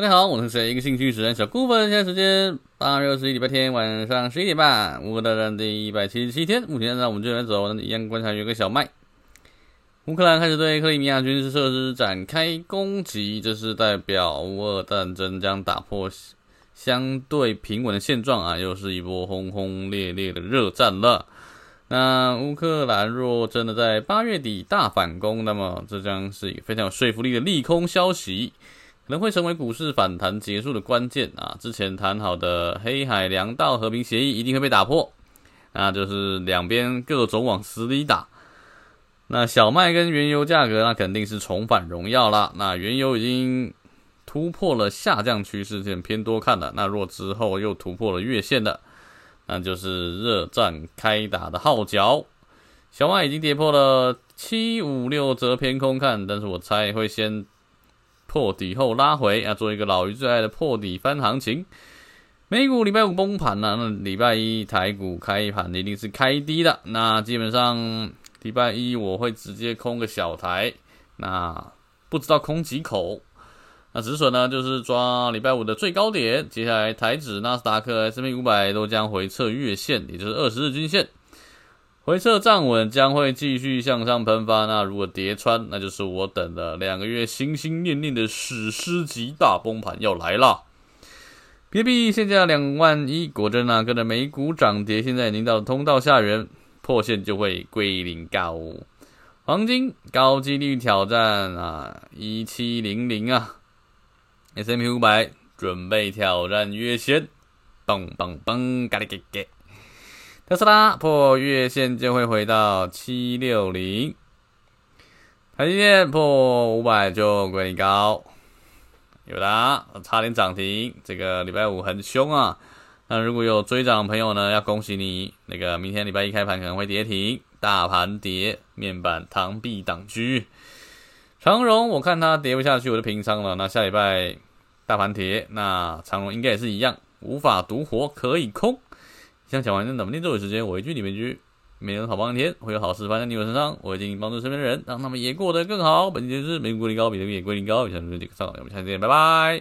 大家好，我是谁？一个兴趣使然小顾问。现在时间八月二十一礼拜天晚上十一点半，乌克兰战第一百七十七天。目前呢，我们就来走，一样观察有个小麦。乌克兰开始对克里米亚军事设施展开攻击，这是代表乌俄战争将打破相对平稳的现状啊，又是一波轰轰烈烈的热战了。那乌克兰若真的在八月底大反攻，那么这将是一个非常有说服力的利空消息。可能会成为股市反弹结束的关键啊！之前谈好的黑海粮道和平协议一定会被打破，那就是两边各种往死里打。那小麦跟原油价格，那肯定是重返荣耀了。那原油已经突破了下降趋势线，偏多看了。那若之后又突破了月线的，那就是热战开打的号角。小麦已经跌破了七五六折，偏空看，但是我猜会先。破底后拉回，啊做一个老于最爱的破底翻行情。美股礼拜五崩盘了，那礼拜一台股开盘一定是开低的。那基本上礼拜一我会直接空个小台，那不知道空几口。那止损呢，就是抓礼拜五的最高点。接下来台指、纳斯达克、S&P 五百都将回测月线，也就是二十日均线。回撤站稳，将会继续向上喷发。那如果跌穿，那就是我等了两个月、心心念念的史诗级大崩盘要来了。比特币现价两万一，果真啊，跟着美股涨跌，现在已经到了通道下缘，破线就会归零高。黄金高几率挑战啊，一七零零啊。，S M P 五百准备挑战月线，嘣嘣嘣，嘎哩嘎嘎。特斯拉破月线就会回到七六零，台积电破五百就归零高，有的差点涨停，这个礼拜五很凶啊。那如果有追涨朋友呢，要恭喜你，那个明天礼拜一开盘可能会跌停，大盘跌，面板螳臂挡车。长荣我看它跌不下去，我就平仓了。那下礼拜大盘跌，那长荣应该也是一样，无法独活，可以空。想讲完那怎么念咒语时间，我一句你们一句，每人好帮一天，会有好事发生在你我身上。我会尽力帮助身边的人，让他们也过得更好。本期就是美股归零高，比特币也归零高。以上就是这个上，我们下期见，拜拜。